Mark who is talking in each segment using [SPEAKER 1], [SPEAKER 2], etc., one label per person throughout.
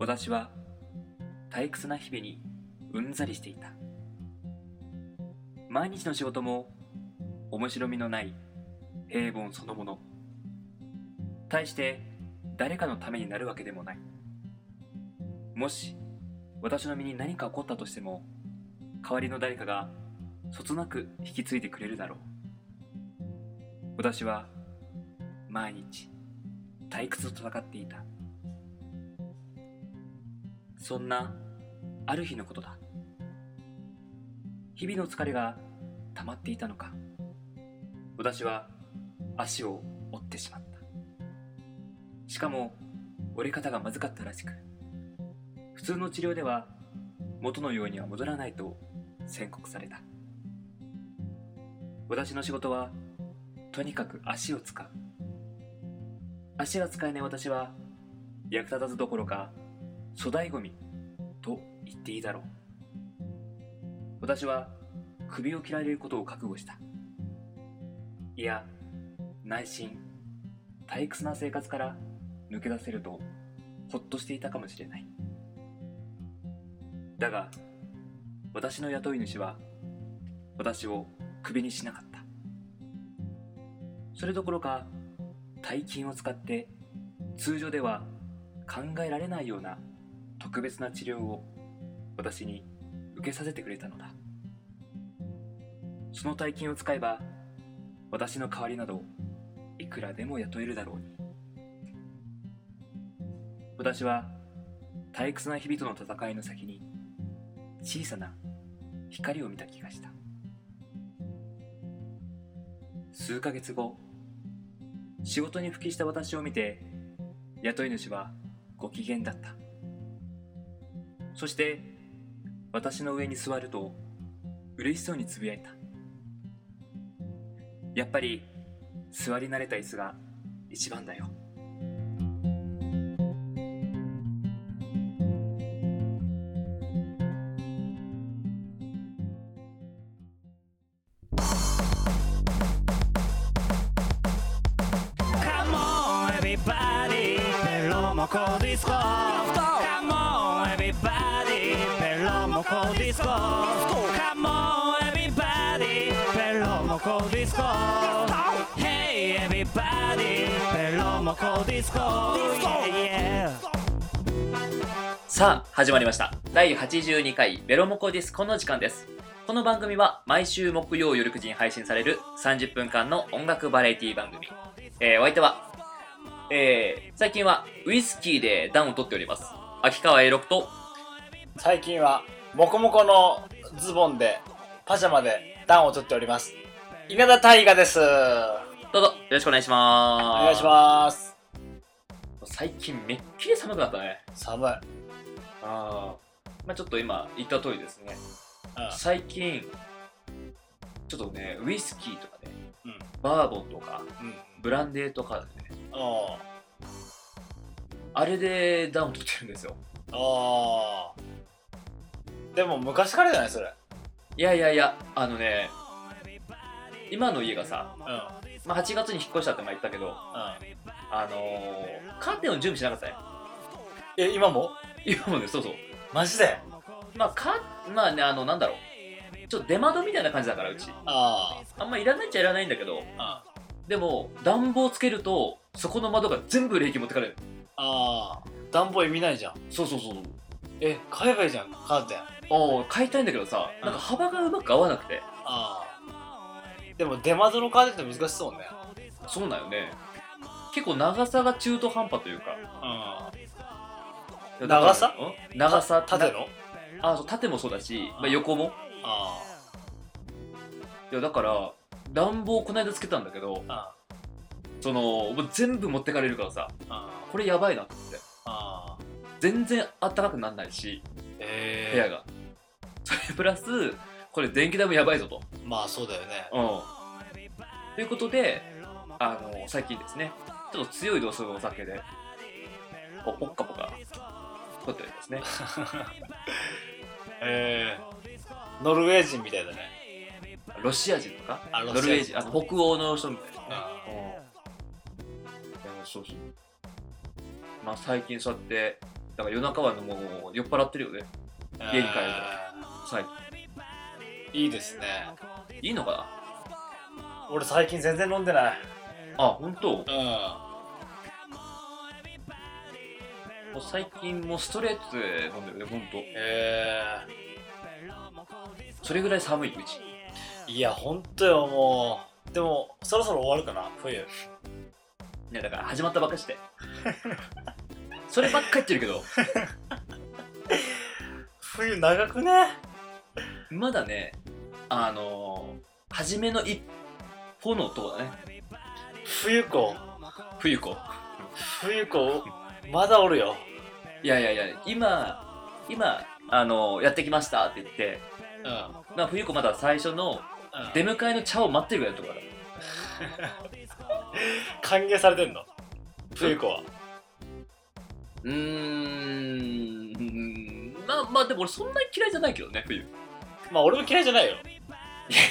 [SPEAKER 1] 私は退屈な日々にうんざりしていた。毎日の仕事も面白みのない平凡そのもの。対して誰かのためになるわけでもない。もし私の身に何か起こったとしても代わりの誰かがそつなく引き継いでくれるだろう。私は毎日退屈と戦っていた。そんなある日のことだ。日々の疲れが溜まっていたのか。私は足を折ってしまった。しかも折れ方がまずかったらしく普通の治療では元のようには戻らないと宣告された。私の仕事はとにかく足を使う。足が使えない私は役立たずどころか粗大ごみと言っていいだろう。私は首を切られることを覚悟した。いや内心退屈な生活から抜け出せるとほっとしていたかもしれない。だが私の雇い主は私をクビにしなかった。それどころか大金を使って通常では考えられないような特別な治療を私に受けさせてくれたのだ。その大金を使えば私の代わりなどいくらでも雇えるだろうに。私は退屈な日々との戦いの先に小さな光を見た気がした。数ヶ月後仕事に復帰した私を見て雇い主はご機嫌だった。そして私の上に座ると嬉しそうにつぶやいた。やっぱり座り慣れた椅子が一番だよ。始まりました。第82回ベロモコディスコの時間です。この番組は毎週木曜夜9時に配信される30分間の音楽バラエティ番組、えーお相手はえー、最近はウイスキーで暖を取っております。秋川栄六と
[SPEAKER 2] 最近はモコモコのズボンでパジャマで暖を取っております。稲田大我です。お
[SPEAKER 1] どうぞよろしくお願いします。
[SPEAKER 2] 願いします
[SPEAKER 1] す。最近めっきり寒くなったね。
[SPEAKER 2] 寒い、
[SPEAKER 1] ああまあちょっと今言った通りですね。
[SPEAKER 2] うん
[SPEAKER 1] 最近ちょっとねウイスキーとかね
[SPEAKER 2] うん。
[SPEAKER 1] バーボンとか
[SPEAKER 2] うん。
[SPEAKER 1] ブランデーとかね
[SPEAKER 2] お
[SPEAKER 1] あれで暖を取ってるんですよ。
[SPEAKER 2] あでも昔からじゃないそれ。
[SPEAKER 1] いやいやいやあのね今の家がさ、
[SPEAKER 2] うん。うん
[SPEAKER 1] まあ、8月に引っ越したって前言ったけどあのー、カーテンを準備しなかったよ
[SPEAKER 2] え今も？
[SPEAKER 1] 今もねそうそう。
[SPEAKER 2] マジで？
[SPEAKER 1] まあかまあねあのなんだろう。ちょっと出窓みたいな感じだからうち。
[SPEAKER 2] あ
[SPEAKER 1] あ。んまいらないっちゃいらないんだけど。
[SPEAKER 2] あ
[SPEAKER 1] でも暖房つけるとそこの窓が全部冷気持ってかれる。
[SPEAKER 2] ああ。暖房意味ないじゃん。
[SPEAKER 1] そうそうそう
[SPEAKER 2] え買えばいいじゃんカーテン。
[SPEAKER 1] 買いたいんだけどさなんか幅がうまく合わなくて。
[SPEAKER 2] あ。でも出窓のカーテンって難しそうね。
[SPEAKER 1] そうなんよね。結構長さが中途半端というか。
[SPEAKER 2] うん長さ？
[SPEAKER 1] うん長さ？
[SPEAKER 2] 縦の？
[SPEAKER 1] あそう縦もそうだし、まあ、横も。
[SPEAKER 2] あ
[SPEAKER 1] いやだから暖房この間つけたんだけど
[SPEAKER 2] あ
[SPEAKER 1] そのもう全部持ってかれるからさ
[SPEAKER 2] あ
[SPEAKER 1] これやばいなと思って。
[SPEAKER 2] ああ
[SPEAKER 1] 全然あったかくならないし
[SPEAKER 2] ええ
[SPEAKER 1] 部屋が。それ プラスこれ電気代もやばいぞと。
[SPEAKER 2] まあそうだよね。
[SPEAKER 1] うん。ということであの最近ですねちょっと強い度数のお酒でこうポッカポカ取っておりますね。
[SPEAKER 2] ええノルウェー人みたいだね。
[SPEAKER 1] ロシア人とか？
[SPEAKER 2] あ
[SPEAKER 1] ノルウェー人。あ北欧の人みたいなね。いやそうそう。まあ最近そうやってだから夜中はもう酔っ払ってるよね。家に帰るさ
[SPEAKER 2] えー。いいですね。
[SPEAKER 1] いいのか
[SPEAKER 2] 俺最近全然飲んでない。
[SPEAKER 1] なあ本当？も
[SPEAKER 2] うん
[SPEAKER 1] う最近もうストレートで飲んでるね本当
[SPEAKER 2] え
[SPEAKER 1] それぐらい寒いうち。
[SPEAKER 2] ー、いやほんとよもう。でもそろそろ終わるかな冬。
[SPEAKER 1] いやだから始まったばっかして。そればっか言ってるけど。
[SPEAKER 2] 冬長くね？
[SPEAKER 1] まだねあのー、初めの一歩のとこだね。
[SPEAKER 2] 冬子。
[SPEAKER 1] 冬子。
[SPEAKER 2] 冬子まだおるよ
[SPEAKER 1] いやいやいや今今あのー、やってきましたって言って
[SPEAKER 2] うん、うん、
[SPEAKER 1] まあ冬子まだ最初の出迎えの茶を待ってるぐらいのとこだ。
[SPEAKER 2] 歓迎されてんの？冬子は。
[SPEAKER 1] うーん。まあまあでも俺そんなに嫌いじゃないけどね冬。い
[SPEAKER 2] まあ俺も嫌いじゃないよ。
[SPEAKER 1] や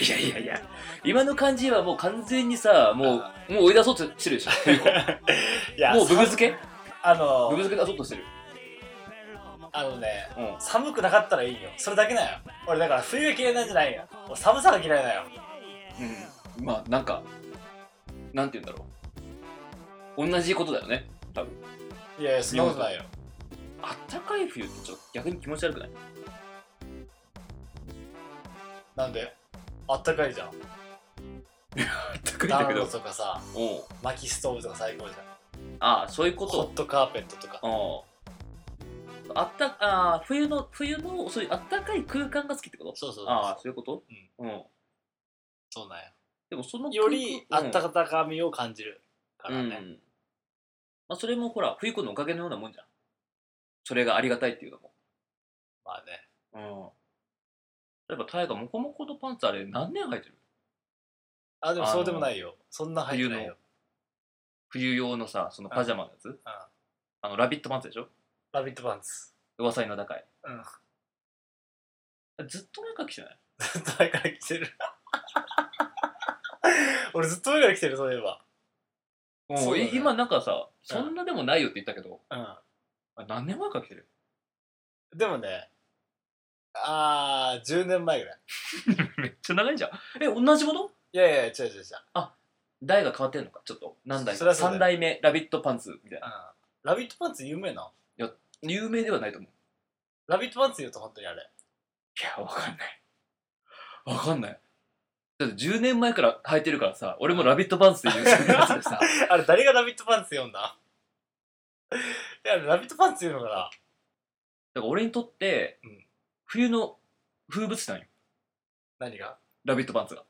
[SPEAKER 1] いやいやいや。今の感じはもう完全にさもうもう追い出そうとしてるでしょ冬子。
[SPEAKER 2] いや
[SPEAKER 1] もうブブ
[SPEAKER 2] さ
[SPEAKER 1] 漬け
[SPEAKER 2] あの
[SPEAKER 1] ブブ漬け出そうとしてる
[SPEAKER 2] あのね
[SPEAKER 1] うん。
[SPEAKER 2] 寒くなかったらいいよ。それだけだよ。俺だから冬が嫌いなんじゃないよ。俺寒さが嫌いだよ。
[SPEAKER 1] うん。まあなんかなんて言うんだろう。同じことだよね。多分。
[SPEAKER 2] いやいやそんなことないよ。
[SPEAKER 1] あったかい冬ってちょっと逆に気持ち悪くない？
[SPEAKER 2] なんで？あったかいじゃん。
[SPEAKER 1] あったかいんだけど。
[SPEAKER 2] とかさ薪ストーブとか最高じゃん。
[SPEAKER 1] ああそういうこ
[SPEAKER 2] ホ
[SPEAKER 1] と
[SPEAKER 2] ットカーペットとか
[SPEAKER 1] あったあー冬の冬のそういうあったかい空間が好きってこと？
[SPEAKER 2] そうそうそう
[SPEAKER 1] ああそういうこと？うん、
[SPEAKER 2] そうなんや。
[SPEAKER 1] でもその
[SPEAKER 2] よりあった
[SPEAKER 1] か
[SPEAKER 2] みを感じるからね、
[SPEAKER 1] うん。まあ、それもほら冬子のおかげのようなもんじゃん。それがありがたいっていうのも。
[SPEAKER 2] まあね。
[SPEAKER 1] うん。例えばタイガモコモコのパンツあれ何年履いてる？
[SPEAKER 2] あでもそうでもないよ。そんな入ってないよ。
[SPEAKER 1] 冬用のさそのパジャマのやつ、あのラビットパンツでしょ？
[SPEAKER 2] ラビットパンツ。
[SPEAKER 1] 噂にの高い。
[SPEAKER 2] うん。
[SPEAKER 1] ずっと前から着てない？
[SPEAKER 2] ずっと前から来てる。俺ずっと前から来てるそういえば。そうだね。
[SPEAKER 1] い今なんかさそんなでもないよって言ったけど、
[SPEAKER 2] う
[SPEAKER 1] あ何年前から着てる？
[SPEAKER 2] んでもねあー10年前ぐらい。
[SPEAKER 1] めっちゃ長いじゃん。え同じこと
[SPEAKER 2] いやいや違う違う違う、
[SPEAKER 1] 代が変わってんのか？ちょっと何代か。
[SPEAKER 2] そりゃそうだよ。
[SPEAKER 1] 3代目ラビットパンツみたいな。
[SPEAKER 2] うん、ラビットパンツ有名な
[SPEAKER 1] 有名ではないと思う。
[SPEAKER 2] ラビットパンツ言うと本当にあれ。
[SPEAKER 1] いやわかんない。わかんない。だって10年前から履いてるからさ俺もラビットパンツっていうやつでさ。
[SPEAKER 2] あれ誰がラビットパンツ読んだ？いやラビットパンツ言うのかな？
[SPEAKER 1] だから俺にとって、
[SPEAKER 2] うん。
[SPEAKER 1] 冬の風物詩なんよ。
[SPEAKER 2] 何が？
[SPEAKER 1] ラビットパンツが。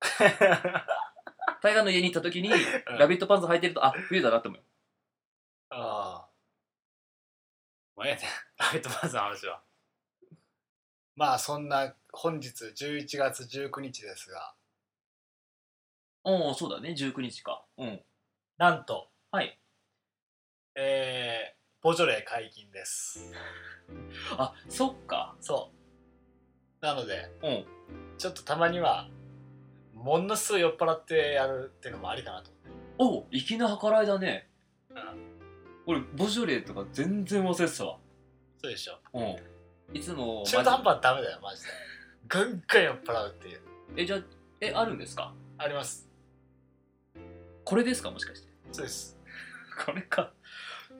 [SPEAKER 1] タイガーの家に行った時に、ラビットパンツ履いてるとあ冬だなって思う。よ
[SPEAKER 2] ああ。まあ、ええね。ラビットパンツの話は。まあ、そんな、本日11月19日ですが、
[SPEAKER 1] おおそうだね19日かうん
[SPEAKER 2] なんと、
[SPEAKER 1] はい
[SPEAKER 2] えー、ボジョレー解禁です。
[SPEAKER 1] あそっか
[SPEAKER 2] そう。なので、
[SPEAKER 1] うん
[SPEAKER 2] ちょっとたまには、ものすごい酔っ払ってやるっていうのもありかなと思って。
[SPEAKER 1] お粋な計らいだね
[SPEAKER 2] うん。
[SPEAKER 1] 俺ボジョレーとか全然忘れてたわ。
[SPEAKER 2] そうでしょ。
[SPEAKER 1] うん。いつも
[SPEAKER 2] 中途半端はダメだよ、マジで。ガンガン酔っ払うっていう。
[SPEAKER 1] えじゃあえあるんですか？
[SPEAKER 2] あります。
[SPEAKER 1] これですか？もしかして。
[SPEAKER 2] そうです。
[SPEAKER 1] これか。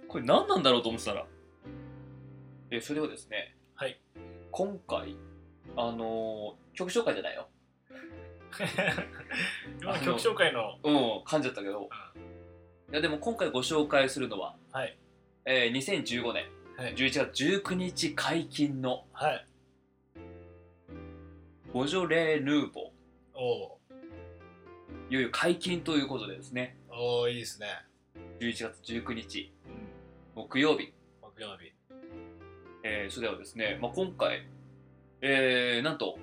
[SPEAKER 1] これ何なんだろうと思ってたら。えそれはですね。
[SPEAKER 2] はい。
[SPEAKER 1] 今回あのー曲紹介じゃないよ。
[SPEAKER 2] 今曲紹介の、
[SPEAKER 1] うん噛んじゃったけど、いやでも今回ご紹介するのは、
[SPEAKER 2] はい。
[SPEAKER 1] えー2015年
[SPEAKER 2] はい。
[SPEAKER 1] 11月19日解禁の
[SPEAKER 2] はい。
[SPEAKER 1] ボジョレー・ヌーボ
[SPEAKER 2] お
[SPEAKER 1] ーいよいよ解禁ということでですね
[SPEAKER 2] ーおーいいですね。
[SPEAKER 1] 11月19日
[SPEAKER 2] うん。
[SPEAKER 1] 木曜日、
[SPEAKER 2] 木曜日。
[SPEAKER 1] えーそれではですね、まあ、今回、えーなんと、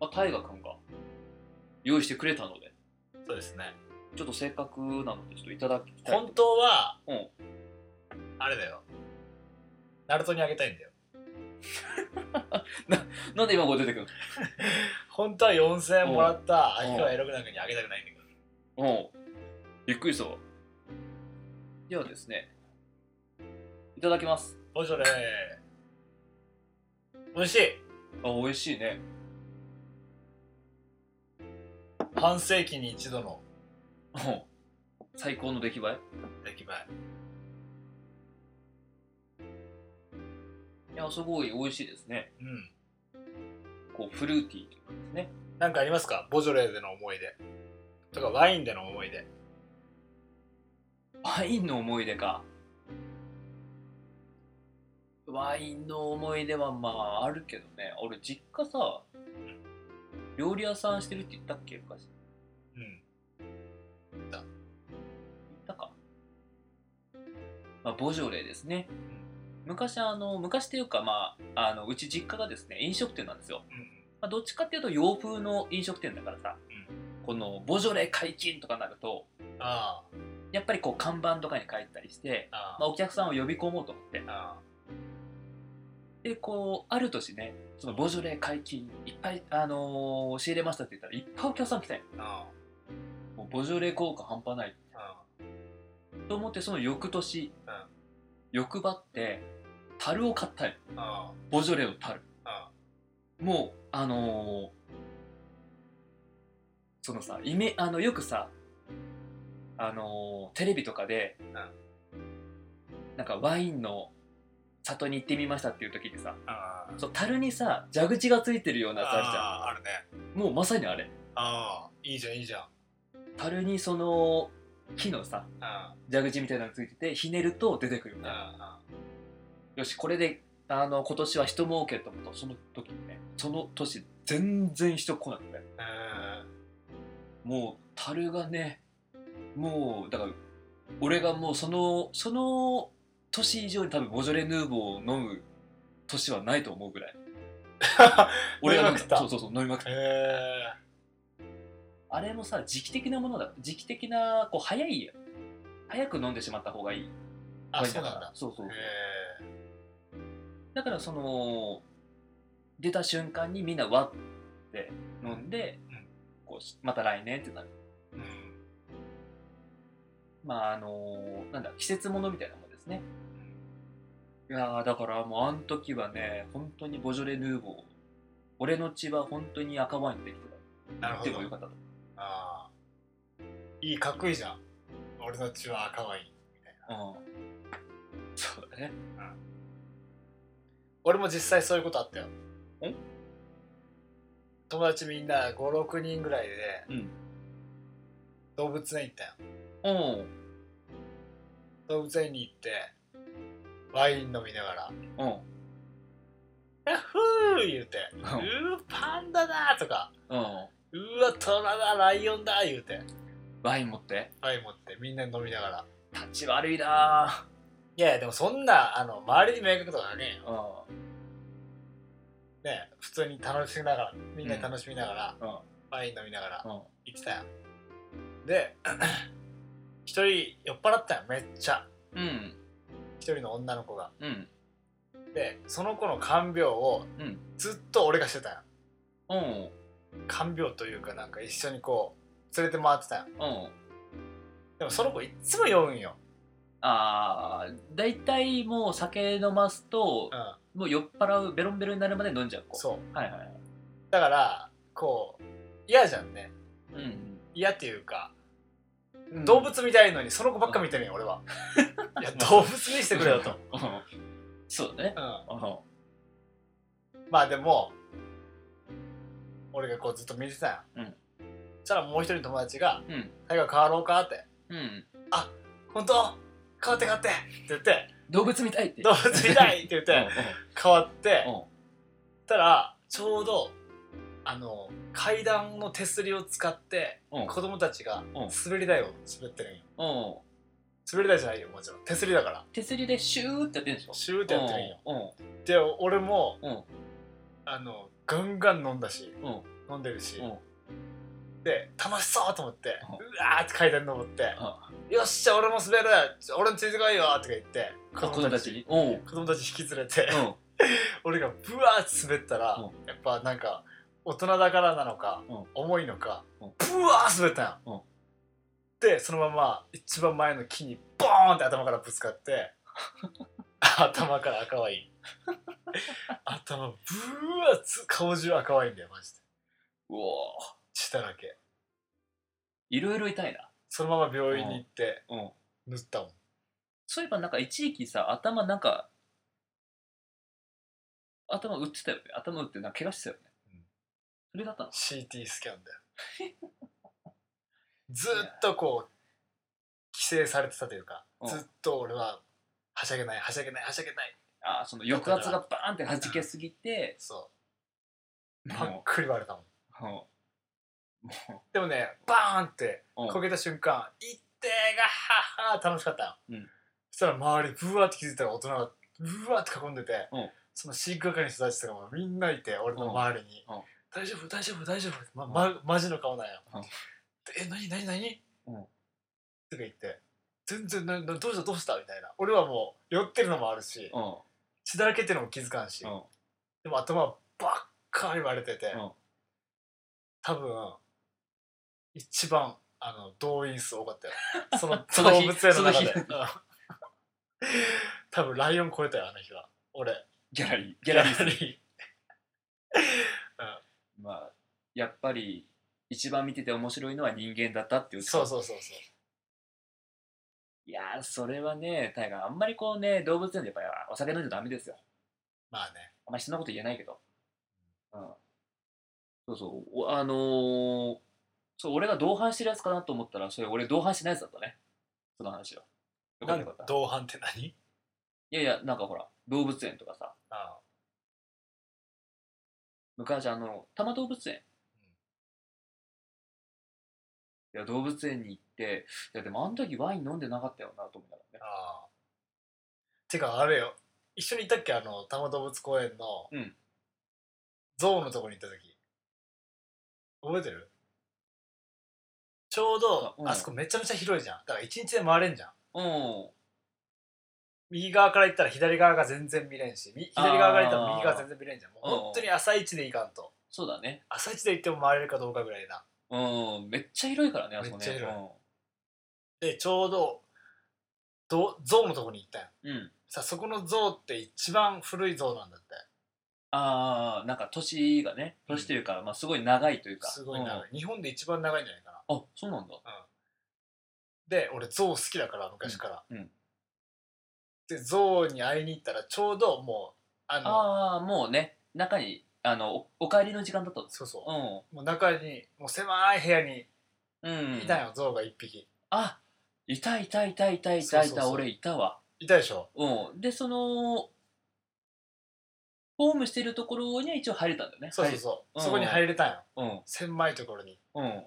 [SPEAKER 1] まあ、大河君が用意してくれたので
[SPEAKER 2] そうですね。
[SPEAKER 1] ちょっとせっかくなのでちょっといただきたい。
[SPEAKER 2] 本当は、
[SPEAKER 1] うん。
[SPEAKER 2] あれだよ。ナルトにあげたいんだよ。
[SPEAKER 1] なんで今これ出てくる
[SPEAKER 2] 本当は4000円もらった秋川エログナグにあげたくないんだけど。
[SPEAKER 1] のうん。びっくりしたわ。ではですねいただきます。
[SPEAKER 2] ボジョレー美味しい。
[SPEAKER 1] あ美味しいね。
[SPEAKER 2] 半世紀に一度の
[SPEAKER 1] うん最高の出来栄え？
[SPEAKER 2] 出来栄
[SPEAKER 1] いやすごい美味しいですね。
[SPEAKER 2] えうん。
[SPEAKER 1] こうフルーティーというかですね。
[SPEAKER 2] なんかありますか？ボジョレーでの思い出。とかワインでの思い出。
[SPEAKER 1] ワインの思い出か。ワインの思い出はまああるけどね。俺実家さ料理屋さんしてるって言ったっけ？昔まあボジョレーですね。昔あの昔っていうかまああのうち実家がですね飲食店なんですよ、
[SPEAKER 2] うん。
[SPEAKER 1] まあ、どっちかっていうと洋風の飲食店だからさ、このボジョレー解禁とかなると
[SPEAKER 2] あ
[SPEAKER 1] やっぱりこう看板とかに書いてたりして、
[SPEAKER 2] ああ。
[SPEAKER 1] まあ、お客さんを呼び込もうと思って。
[SPEAKER 2] あ
[SPEAKER 1] でこうある年ねそのボジョレー解禁いっぱい、あのー仕入れましたって言ったらいっぱいお客さん来たよ
[SPEAKER 2] あ
[SPEAKER 1] もうボジョレー効果半端ない
[SPEAKER 2] あ
[SPEAKER 1] と思ってその翌年、
[SPEAKER 2] うん。
[SPEAKER 1] 欲張って樽を買ったよ。
[SPEAKER 2] あ
[SPEAKER 1] ボジョレーの樽。
[SPEAKER 2] あ
[SPEAKER 1] もうあのーそのさイメあのよくさあのーテレビとかで、なんかワインの里に行ってみましたっていう時にさ
[SPEAKER 2] あ
[SPEAKER 1] そう樽にさ蛇口がついてるようなやつあるじゃん。
[SPEAKER 2] ああるね。
[SPEAKER 1] もうまさにあれ。
[SPEAKER 2] ああいいじゃんいいじゃん。
[SPEAKER 1] 樽にその木のさ
[SPEAKER 2] あ
[SPEAKER 1] 蛇口みたいなのがついててひねると出てくるみたいな。
[SPEAKER 2] あ
[SPEAKER 1] よしこれであの今年は人儲けと思った。らその時にねその年全然人来なくて。
[SPEAKER 2] あ
[SPEAKER 1] もう樽がねもうだから俺がもうそのその年以上に多分ボジョレ・ヌーボーを飲む年はないと思うぐらい。俺が飲ん
[SPEAKER 2] 飲みまくった。
[SPEAKER 1] だそうそうそう飲みまくったあれもさ時期的なものだ時期的なこう早い早く飲んでしまった方がいい。
[SPEAKER 2] あそうなんだ。
[SPEAKER 1] からそうそう。
[SPEAKER 2] へ
[SPEAKER 1] だからその出た瞬間にみんなわって飲んで、
[SPEAKER 2] うん。
[SPEAKER 1] こうまた来年ってなる。
[SPEAKER 2] えうん。
[SPEAKER 1] まああのなんだ季節ものみたいなもんですね。いやーだからもうあの時はね本当にボジョレ・ヌーボー。俺の血は本当に赤ワインできてた。
[SPEAKER 2] なるほど。
[SPEAKER 1] でもよかったと
[SPEAKER 2] ああいいかっこいいじゃん。俺の血は赤ワイン。みたいな
[SPEAKER 1] そうだね
[SPEAKER 2] 俺も実際そういうことあったよ。
[SPEAKER 1] ん
[SPEAKER 2] 友達みんな56人ぐらいで
[SPEAKER 1] うん。
[SPEAKER 2] 動物園行ったよ。
[SPEAKER 1] うん。
[SPEAKER 2] 動物園に行ってワイン飲みながら。
[SPEAKER 1] うん「
[SPEAKER 2] ヤッフー!」言うて「う
[SPEAKER 1] ん。
[SPEAKER 2] ーパンダだ!」とか。
[SPEAKER 1] うん「
[SPEAKER 2] うわトラだライオンだ!」言うて。
[SPEAKER 1] ワイン持って？
[SPEAKER 2] ワイン持ってみんな飲みながら。
[SPEAKER 1] 立ち悪いな。い
[SPEAKER 2] やいやでもそんなあの周りに迷惑とかね
[SPEAKER 1] ー
[SPEAKER 2] ね普通に楽しみながらみんなで楽しみながら、
[SPEAKER 1] うん。うん
[SPEAKER 2] ワイン飲みながら
[SPEAKER 1] うん。
[SPEAKER 2] 行ってたよで 一人酔っ払ったよめっちゃ。
[SPEAKER 1] うん
[SPEAKER 2] 一人の女の子が。
[SPEAKER 1] うん。
[SPEAKER 2] でその子の看病を
[SPEAKER 1] うん。
[SPEAKER 2] ずっと俺がしてたよ
[SPEAKER 1] うん
[SPEAKER 2] 看病というかなんか一緒にこう連れて回ってたよ。
[SPEAKER 1] うん。
[SPEAKER 2] でもその子いっつも酔うんよ、
[SPEAKER 1] ああ大体もう酒飲ますと
[SPEAKER 2] うん、
[SPEAKER 1] もう酔っ払うベロンベロンになるまで飲んじゃう子。
[SPEAKER 2] そう。
[SPEAKER 1] はいはいはい。
[SPEAKER 2] だからこう嫌じゃんね。
[SPEAKER 1] うん
[SPEAKER 2] 嫌っていうか、
[SPEAKER 1] うん。
[SPEAKER 2] 動物みたいのにその子ばっか見てるんよ俺は。いや動物にしてくれよと、
[SPEAKER 1] うん。そうだね。
[SPEAKER 2] うん、
[SPEAKER 1] うん。
[SPEAKER 2] まあでも俺がこうずっと見てたよ、
[SPEAKER 1] うん。
[SPEAKER 2] そしたらもう一人の友達が
[SPEAKER 1] うん「
[SPEAKER 2] 最後変わろうか?」って。
[SPEAKER 1] うん「
[SPEAKER 2] 本当？変わって変わって」って言って。
[SPEAKER 1] 動物みたいって「
[SPEAKER 2] 動物みたい!」って言って。変わって。たらちょうどあの階段の手すりを使って
[SPEAKER 1] うん。
[SPEAKER 2] 子供たちが
[SPEAKER 1] うん。
[SPEAKER 2] 滑り台を滑ってるんよ。
[SPEAKER 1] うん。
[SPEAKER 2] 滑り台じゃないよもちろん。手すりだから。
[SPEAKER 1] 手すりでシューってやってるんでしょ？
[SPEAKER 2] シューってやってるんよ。
[SPEAKER 1] うん。
[SPEAKER 2] で俺も
[SPEAKER 1] うん。
[SPEAKER 2] あのガンガン飲んだし
[SPEAKER 1] うん。
[SPEAKER 2] 飲んでるし。
[SPEAKER 1] うん。
[SPEAKER 2] で楽しそうと思って
[SPEAKER 1] う
[SPEAKER 2] わーって階段登って「よっしゃ俺も滑る俺についてこいよ」とか言って
[SPEAKER 1] 子供たち。
[SPEAKER 2] 子供たち引き連れて
[SPEAKER 1] うん。
[SPEAKER 2] 俺がブワーって滑ったら
[SPEAKER 1] う
[SPEAKER 2] やっぱなんか大人だからなのか
[SPEAKER 1] うん。
[SPEAKER 2] 重いのか
[SPEAKER 1] うん。
[SPEAKER 2] ブワー滑った
[SPEAKER 1] うん。
[SPEAKER 2] んでそのまま一番前の木にボーンって頭からぶつかってあ 頭から赤ワイン頭ブワーつ顔中赤ワインだよマジで。
[SPEAKER 1] うお
[SPEAKER 2] 血だらけ。
[SPEAKER 1] いろいろ痛いな。
[SPEAKER 2] そのまま病院に行って
[SPEAKER 1] うん。
[SPEAKER 2] 塗ったもん。
[SPEAKER 1] そういえばなんか一時期さ頭なんか頭打ってたよね。頭打ってなんか怪我してたよね、
[SPEAKER 2] うん。
[SPEAKER 1] それだったの
[SPEAKER 2] ？CT スキャンだよ。ずっとこう規制されてたというか
[SPEAKER 1] うん。
[SPEAKER 2] ずっと俺ははしゃげないはしゃげないはしゃげない
[SPEAKER 1] あーその抑圧がバーンって弾けすぎて
[SPEAKER 2] そ
[SPEAKER 1] う。
[SPEAKER 2] パックリ割れたもん。
[SPEAKER 1] もうも
[SPEAKER 2] でもねバーンって
[SPEAKER 1] う
[SPEAKER 2] こけた瞬間「いってーがはっはー楽しかったよ、
[SPEAKER 1] うん。
[SPEAKER 2] そしたら周りブワーって気づいたら大人がブワーって囲んでて、
[SPEAKER 1] うん。
[SPEAKER 2] その飼育係の人たちとかもみんないて俺の周りに「
[SPEAKER 1] うん。
[SPEAKER 2] 大丈夫大丈夫大丈夫」ままマジの顔なんよ。
[SPEAKER 1] うん「
[SPEAKER 2] え何何何?」
[SPEAKER 1] うん。
[SPEAKER 2] とか言って「全然ななどうしたどうした?」みたいな。俺はもう酔ってるのもあるし
[SPEAKER 1] うん
[SPEAKER 2] 血だらけっていうのも気づかんし、
[SPEAKER 1] うん。
[SPEAKER 2] でも頭ばっかり割れてて、
[SPEAKER 1] うん。
[SPEAKER 2] 多分一番あの動員数多かったよ。その動物園の中で。多分ライオン超えたよあの日は。俺。
[SPEAKER 1] ギャラリー。ギャラリー
[SPEAKER 2] リ
[SPEAKER 1] まあやっぱり一番見てて面白いのは人間だったっていう。
[SPEAKER 2] そうそうそうそう
[SPEAKER 1] いやーそれはねタイガーあんまりこうね動物園でやっぱりお酒飲んじゃダメですよ。
[SPEAKER 2] まあね。
[SPEAKER 1] あんまりそんなこと言えないけど。うん。そうそう。おあのーそう俺が同伴してるやつかなと思ったらそれ俺同伴してないやつだったね。その話はよか
[SPEAKER 2] なん
[SPEAKER 1] ったよかった。
[SPEAKER 2] 同伴って何？
[SPEAKER 1] いやいやなんかほら動物園とかさ。
[SPEAKER 2] あ。
[SPEAKER 1] 昔あの多摩動物園、いや動物園に行っていやでもあの時ワイン飲んでなかったよなと思いながらね。
[SPEAKER 2] ああ。てかあれよ。一緒にいたっけ？あの多摩動物公園の、
[SPEAKER 1] うん。
[SPEAKER 2] ゾウのとこに行った時。覚えてる？ちょうど、
[SPEAKER 1] あうん。
[SPEAKER 2] あそこめちゃめちゃ広いじゃん。だから一日で回れんじゃん。
[SPEAKER 1] うん。
[SPEAKER 2] 右側から行ったら左側が全然見れんしみ左側から行ったら右側全然見れんじゃん。もう
[SPEAKER 1] うん
[SPEAKER 2] 本当に朝一で行かんと。
[SPEAKER 1] そうだね。
[SPEAKER 2] 朝一で行っても回れるかどうかぐらいな
[SPEAKER 1] うんめっちゃ広いからねあそこね。
[SPEAKER 2] めっちゃ広い。でちょうどどゾウのとこに行ったよ。
[SPEAKER 1] うん、うん、
[SPEAKER 2] さそこのゾウって一番古いゾウなんだって。
[SPEAKER 1] ああなんか年がね年というか、まあすごい長いというか。
[SPEAKER 2] すごい長い、日本で一番長いんじゃないかな。
[SPEAKER 1] うんあそうなんだ。
[SPEAKER 2] で俺ゾウ好きだから昔から、
[SPEAKER 1] うんうん。
[SPEAKER 2] でゾウに会いに行ったらちょうどもうあの
[SPEAKER 1] ああもうね中にあのおお帰りの時間だった。
[SPEAKER 2] そうそう、
[SPEAKER 1] う
[SPEAKER 2] もう中にもう狭い部屋に
[SPEAKER 1] んうん。
[SPEAKER 2] いたよ、ゾウが一匹。
[SPEAKER 1] あいたいたいたいたいたいた俺いたわ。
[SPEAKER 2] いたでしょ？
[SPEAKER 1] うん。でそのホームしてるところには一応入れたんだよね。
[SPEAKER 2] そうそうそう、
[SPEAKER 1] うん
[SPEAKER 2] そこに入れたんよ。
[SPEAKER 1] うん。
[SPEAKER 2] 狭いところに。
[SPEAKER 1] うん。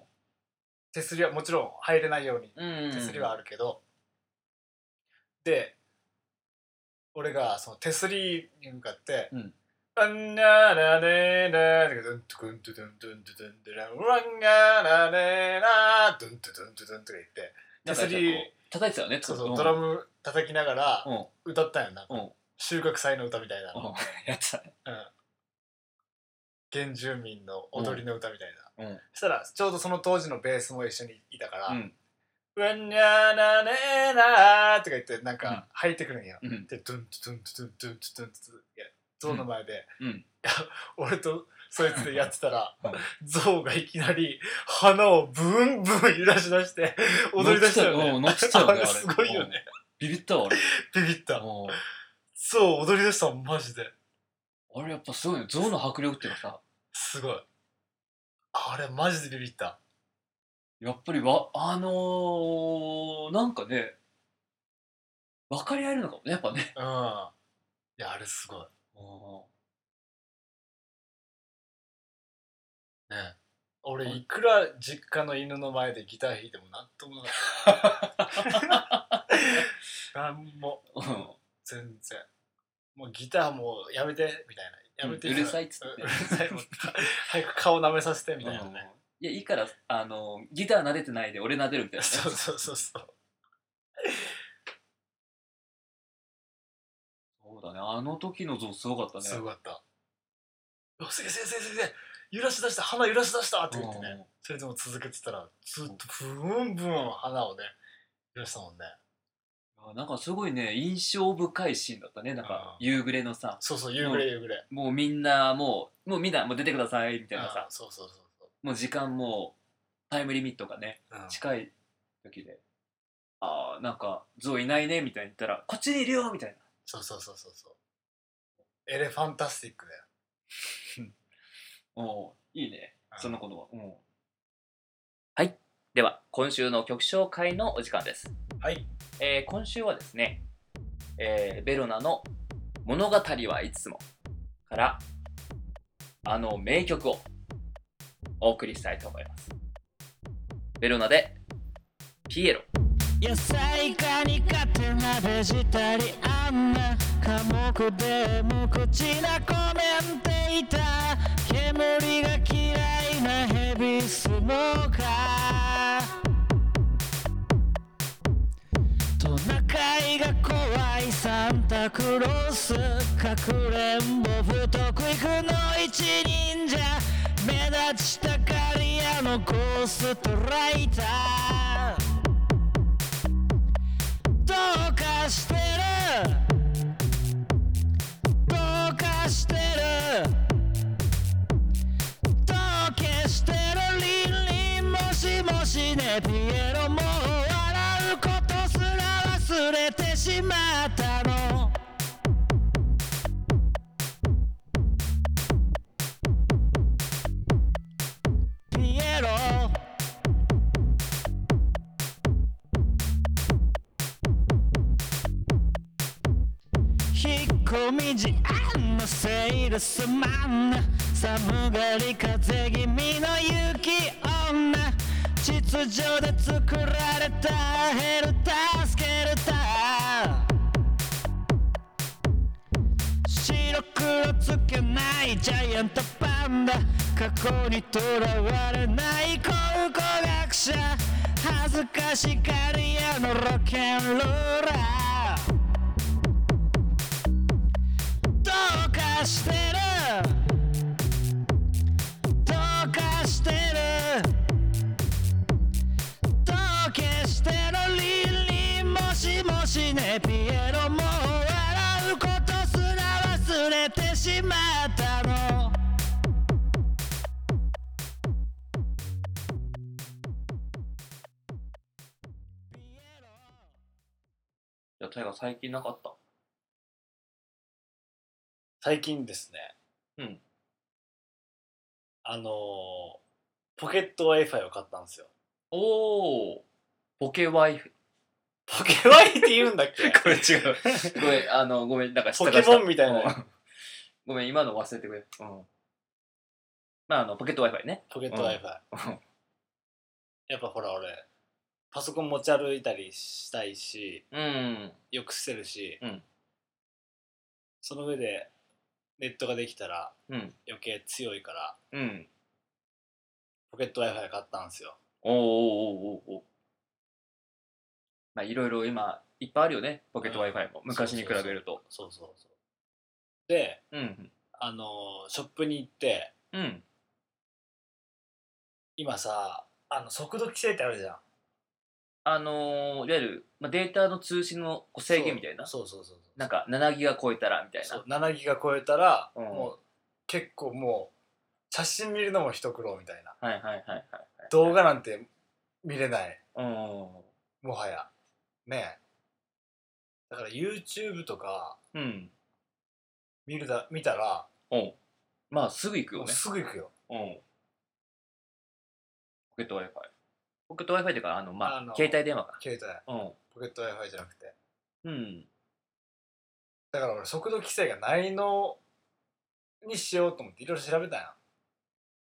[SPEAKER 2] 手すりはもちろん入れないように
[SPEAKER 1] うん。
[SPEAKER 2] 手すりはあるけど、で俺がその手すりに向かって
[SPEAKER 1] うん「
[SPEAKER 2] あんならねら」ドントクントドントントドントランワンガラねらドントドントドンとか言って手すり
[SPEAKER 1] 叩いてたよね
[SPEAKER 2] そうそう、ドラム叩きながら歌ったんやな、
[SPEAKER 1] うん
[SPEAKER 2] 収穫祭の歌みたいな、
[SPEAKER 1] うんやってたね
[SPEAKER 2] うん、原住民の踊りの歌みたいな、
[SPEAKER 1] うん
[SPEAKER 2] そしたらちょうどその当時のベースも一緒にいたから「
[SPEAKER 1] うん
[SPEAKER 2] うわにゃなねーなー」とか言ってなんか入ってくるんや、
[SPEAKER 1] うん
[SPEAKER 2] でドゥンドゥンドゥンドゥンドゥンドゥンドゥンいやゾウの前で、
[SPEAKER 1] うん。
[SPEAKER 2] 俺とそいつでやってたら、
[SPEAKER 1] うん
[SPEAKER 2] ゾウがいきなり鼻をブンブン揺らし出して 踊り出したよね。
[SPEAKER 1] 乗ってたよ ね
[SPEAKER 2] すごいよね。
[SPEAKER 1] ビビったわ俺
[SPEAKER 2] ビビった。
[SPEAKER 1] うん。
[SPEAKER 2] そう踊り出したマジで。
[SPEAKER 1] あれやっぱすごいね。象の迫力っていうかさ。
[SPEAKER 2] すごい。あれマジでビビった。
[SPEAKER 1] やっぱりわあのー、なんかね分かり合えるのかもねやっぱね。
[SPEAKER 2] うん。いやあれすごいね俺い。くら実家の犬の前でギター弾いてもなんともなかった。なんも。
[SPEAKER 1] うん。
[SPEAKER 2] 全然。もうギターもうやめてみたいな。やめて。
[SPEAKER 1] うん。うるさいっつって。
[SPEAKER 2] ううるさいもう早く顔舐めさせてみたいな
[SPEAKER 1] うん。
[SPEAKER 2] ね
[SPEAKER 1] いやいいからあのギター撫でてないで俺撫でるみたいなね。
[SPEAKER 2] そうそうそうそう
[SPEAKER 1] そうだね。あの時の像すごかったね。
[SPEAKER 2] すごかった「うせげせげせげせげ揺らし出した鼻揺らし出した!」って言ってね。それでも続けてたらずっとブーンブーン鼻をね揺らしたもんね。
[SPEAKER 1] あなんかすごいね印象深いシーンだったね。なんか
[SPEAKER 2] うん。
[SPEAKER 1] 夕暮れのさ。
[SPEAKER 2] そうそう夕暮れ夕暮れ。
[SPEAKER 1] もうみんなもうもうみんなもう出てくださいみたいな
[SPEAKER 2] あ
[SPEAKER 1] さ。
[SPEAKER 2] そうそうそうそ
[SPEAKER 1] もう時間もタイムリミットがね
[SPEAKER 2] う、うん。
[SPEAKER 1] 近い時で。ああなんかゾウいないねみたいに言ったらこっちにいるよみたいな
[SPEAKER 2] そうそうそうそうそう。エレファンタスティックだよ。
[SPEAKER 1] おおいいね。
[SPEAKER 2] うん。
[SPEAKER 1] その子のはうん。はい。では今週の曲紹介のお時間です。
[SPEAKER 2] はい。
[SPEAKER 1] えー今週はですね、えーベロナの「物語はいつも」からあの名曲をお送りしたいと思います。ベロナで「ピエロ
[SPEAKER 3] 野菜化に勝手なベジタリアンな寡黙で無口なコメンテーター煙が嫌いなヘビースモーカー。トナカイが怖いサンタクロース。かくれんぼ不得意不の一忍者。目立ちたがり屋のゴーストライター。かしてるどうかしてるどうけしてるリンリンもしもしねピエロもう笑うことすら忘れてしまったの引っ込み思案のセールスマン寒がり風気味の雪女秩序で作られたヘルタースケルター白黒つけないジャイアントパンダ過去にとらわれない考古学者恥ずかしがり屋のロケンローラーかしてる。どうかしてる。どうかしてる。リンリンもしもしねピエロもう笑うことすら忘れてしまったの。
[SPEAKER 1] じゃあタイガー最近なかった？
[SPEAKER 2] 最近ですね。
[SPEAKER 1] うん。
[SPEAKER 2] あのーポケット Wi-Fi を買ったんですよ。
[SPEAKER 1] おおポケワイフ。
[SPEAKER 2] ポケ Wi-Fi って言うんだっけ？
[SPEAKER 1] これ違う。ごめんあのごめんなんか
[SPEAKER 2] ポケモンみたいな
[SPEAKER 1] うん。ごめん今の忘れてくれ。うん。まああのポケット Wi-Fi ね。
[SPEAKER 2] ポケット Wi-Fi
[SPEAKER 1] うん。
[SPEAKER 2] やっぱほら俺パソコン持ち歩いたりしたいし
[SPEAKER 1] うん。
[SPEAKER 2] よくしてるし、
[SPEAKER 1] うん。
[SPEAKER 2] その上でネットができたら
[SPEAKER 1] うん。
[SPEAKER 2] 余計強いから
[SPEAKER 1] うん。
[SPEAKER 2] ポケット Wi-Fi 買ったんですよ。
[SPEAKER 1] おーおーおーおーおー。まあいろいろ今いっぱいあるよねポケット
[SPEAKER 2] うん
[SPEAKER 1] Wi-Fi も。昔に比べると。
[SPEAKER 2] そうそうそうで
[SPEAKER 1] うん
[SPEAKER 2] あのーショップに行って
[SPEAKER 1] うん。
[SPEAKER 2] 今さあの速度規制ってあるじゃん
[SPEAKER 1] あのーいわゆる、まあ、データの通信の制限みたいな？
[SPEAKER 2] そうそうそうそう。
[SPEAKER 1] なんか7ギガ超えたらみたい
[SPEAKER 2] そう
[SPEAKER 1] な
[SPEAKER 2] 7ギガ超えたら、
[SPEAKER 1] うん。
[SPEAKER 2] もう結構もう写真見るのも一苦労みたいな。
[SPEAKER 1] はいはいはいはいはい。
[SPEAKER 2] 動画なんて見れない。
[SPEAKER 1] うん。
[SPEAKER 2] もはや。ねえ。だから YouTube とか
[SPEAKER 1] うん。
[SPEAKER 2] 見るだ見たら
[SPEAKER 1] おうまあすぐ行く
[SPEAKER 2] もう
[SPEAKER 1] よね
[SPEAKER 2] すぐ行くよ。
[SPEAKER 1] うん。ポケット Wi-Fi ポケット Wi-Fi っていうかあのまあ
[SPEAKER 2] あの
[SPEAKER 1] 携帯電話か。
[SPEAKER 2] 携帯。
[SPEAKER 1] うん。
[SPEAKER 2] ポケット Wi-Fi じゃなくて。
[SPEAKER 1] うん。
[SPEAKER 2] だから俺速度規制がないのにしようと思っていろいろ調べたんや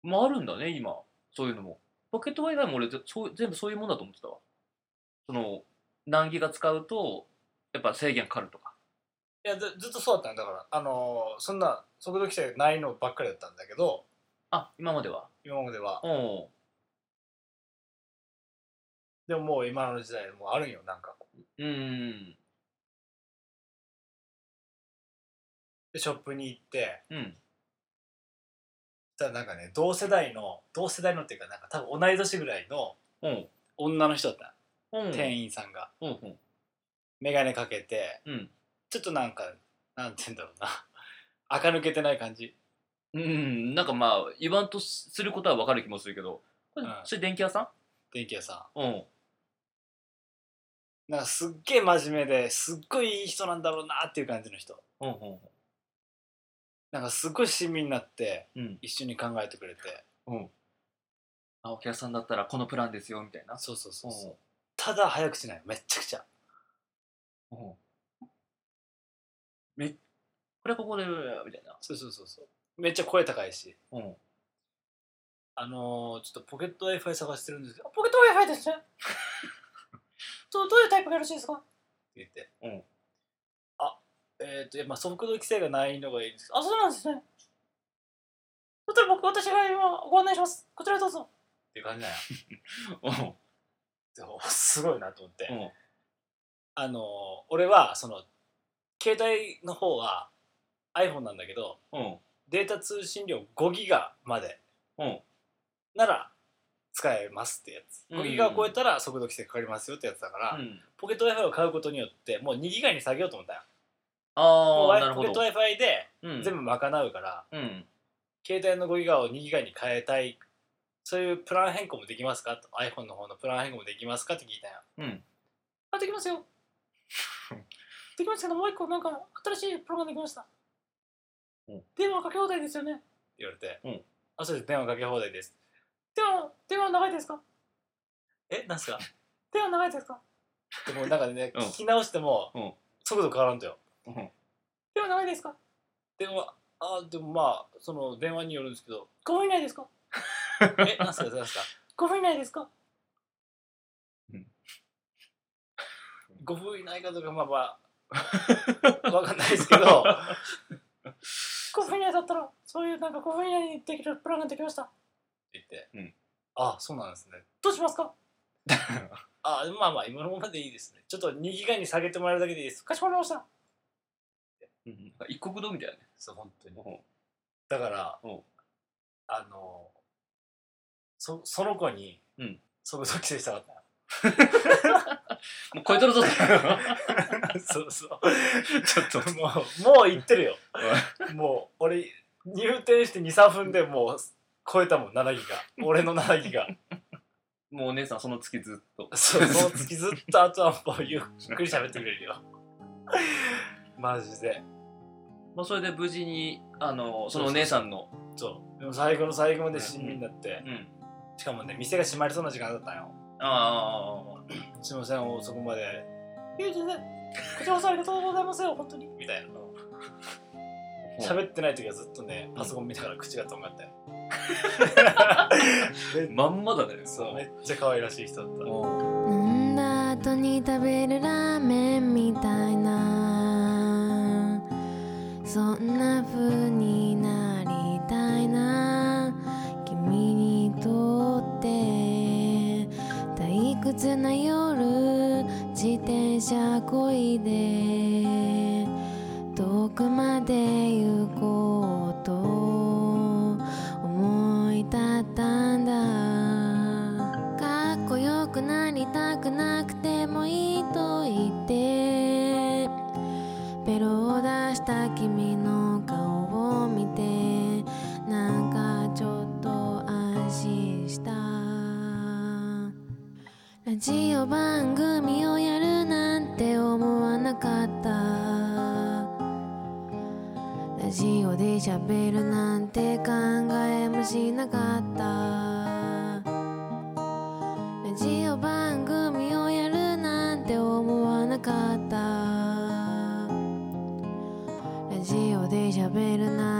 [SPEAKER 1] まああるんだね今。そういうのも。ポケット Wi-Fi も俺ぜそう全部そういうもんだと思ってたわ。その何ギガ使うとやっぱ制限かかるとか。
[SPEAKER 2] いやずずっとそうだったんだからあのーそんな速度規制ないのばっかりだったんだけど。
[SPEAKER 1] あ今までは。
[SPEAKER 2] 今までは。
[SPEAKER 1] おう
[SPEAKER 2] でももう今の時代もうあるんよなんか
[SPEAKER 1] う。ん
[SPEAKER 2] でショップに行って。
[SPEAKER 1] うん。
[SPEAKER 2] たらなんかね同世代の同世代のっていうかなんか多分同い年ぐらいの
[SPEAKER 1] うん。
[SPEAKER 2] 女の人だった。
[SPEAKER 1] うん。
[SPEAKER 2] の店員さんが。
[SPEAKER 1] うんうん。
[SPEAKER 2] 眼鏡かけて。
[SPEAKER 1] うん。
[SPEAKER 2] ちょっとなんかなんて言うんだろうな。垢抜けてない感じ。
[SPEAKER 1] うん。なんかまあ言わんとすることは分かる気もするけど。これ、
[SPEAKER 2] うん。
[SPEAKER 1] それ電気屋さ
[SPEAKER 2] 電気屋さ
[SPEAKER 1] ん。うん
[SPEAKER 2] んなんかすっげえ真面目ですっごいいい人なんだろうなっていう感じの人。
[SPEAKER 1] うんうん
[SPEAKER 2] なんかすっごい親身になって
[SPEAKER 1] うん。
[SPEAKER 2] 一緒に考えてくれて。
[SPEAKER 1] うん。あお客さんだったらこのプランですよみたいな。
[SPEAKER 2] そうそうそうそう。
[SPEAKER 1] う
[SPEAKER 2] ただ早口ないめっちゃくちゃ。
[SPEAKER 1] んうん。めこれここでみたいな。
[SPEAKER 2] そうそうそうそう。めっちゃ声高いし。
[SPEAKER 1] うん。
[SPEAKER 2] あのー、ちょっとポケット Wi-Fi 探してるんですけど、ポケット Wi-Fi ですね。どどういうタイプがよろしいですか？って言って。
[SPEAKER 1] うん
[SPEAKER 2] あ、えっ、と、まあ、速度規制がないのがいいんですけど、あ、そうなんですね。そしたら僕、私が今ご案内します。こちらへどうぞ。っていう感じなんや。すごいなと思って。
[SPEAKER 1] うん
[SPEAKER 2] あのー、俺は、その、携帯の方は iPhone なんだけど、
[SPEAKER 1] うん
[SPEAKER 2] データ通信量5ギガまで
[SPEAKER 1] うん
[SPEAKER 2] なら使えますってやつ。
[SPEAKER 1] うん。
[SPEAKER 2] 5ギガを超えたら速度規制かかりますよってやつだから、
[SPEAKER 1] うん。
[SPEAKER 2] ポケット Wi-Fi を買うことによってもう2ギガに下げようと思ったよ。
[SPEAKER 1] あ
[SPEAKER 2] ポケット Wi-Fi で
[SPEAKER 1] うん。
[SPEAKER 2] 全部賄うから、
[SPEAKER 1] うん。
[SPEAKER 2] 携帯の5ギガを2ギガに変えたいそういうプラン変更もできますか？と iPhone の方のプラン変更もできますかって聞いたよ。
[SPEAKER 1] うん。
[SPEAKER 2] あできますよ。できますけどもう一個なんか新しいプランができました、
[SPEAKER 1] うん。
[SPEAKER 2] 電話かけ放題ですよね。って言われて、
[SPEAKER 1] うん
[SPEAKER 2] あそうです。電話かけ放題です電話電話長いですか？えなんすか？電話長いですか？でもなんかね、
[SPEAKER 1] うん。
[SPEAKER 2] 聞き直しても、
[SPEAKER 1] うん。
[SPEAKER 2] 速度変わらんとよ
[SPEAKER 1] うん。
[SPEAKER 2] 電話長いですか？電話あでもまあその電話によるんですけど。5分以内ですか？えなんすかなんすか？5分以内ですか、
[SPEAKER 1] うん。
[SPEAKER 2] 5分以内かどうかまあまあわかんないですけど。5分以内だったらそういうなんか5分以内にできるプランができました言って、
[SPEAKER 1] うん。
[SPEAKER 2] あそうなんですね。どうしますか？あまあまあ今のままでいいですね。ちょっと2ギガに下げてもらえるだけでいいです。かしこまりました。
[SPEAKER 1] うん一国道みたいだね。
[SPEAKER 2] そう本当に。
[SPEAKER 1] うん。
[SPEAKER 2] だから、
[SPEAKER 1] うん。
[SPEAKER 2] あのそその子に
[SPEAKER 1] うん。
[SPEAKER 2] 速度規制したかった。よ
[SPEAKER 1] もう超えとるぞ
[SPEAKER 2] そうそう。
[SPEAKER 1] ちょっと。
[SPEAKER 2] もうもう行ってるよ。もう俺入店して23分でもう超えたもん7ギガ俺の7ギガ
[SPEAKER 1] もうお姉さんその月ずっと。
[SPEAKER 2] そうその月ずっとあとはもうゆっくり喋ってくれるよ。マジで。
[SPEAKER 1] まあそれで無事にあのそのお姉さんの。
[SPEAKER 2] そうでも最後の最後まで親身になって、
[SPEAKER 1] うん。
[SPEAKER 2] しかもね店が閉まりそうな時間だったんよ。
[SPEAKER 1] あ
[SPEAKER 2] すいません遅くまで。いや全然。こちらこそありがとうございますよ本当に。みたいな。
[SPEAKER 1] あ
[SPEAKER 2] 喋ってない時はずっとねパソコン見ながら口がとんがったよめ
[SPEAKER 1] まんまだね。
[SPEAKER 2] そうめっちゃ可愛らしい人だった。
[SPEAKER 4] 飲ん。だ後に食べるラーメンみたいな。そんな風になりたいな。君にとって退屈な夜自転車こいで遠くまで行こなくてもいいと言ってベロを出した君の顔を見てなんかちょっと安心した。ラジオ番組をやるなんて思わなかった。ラジオで喋るなんて考えもしなかった。喋るな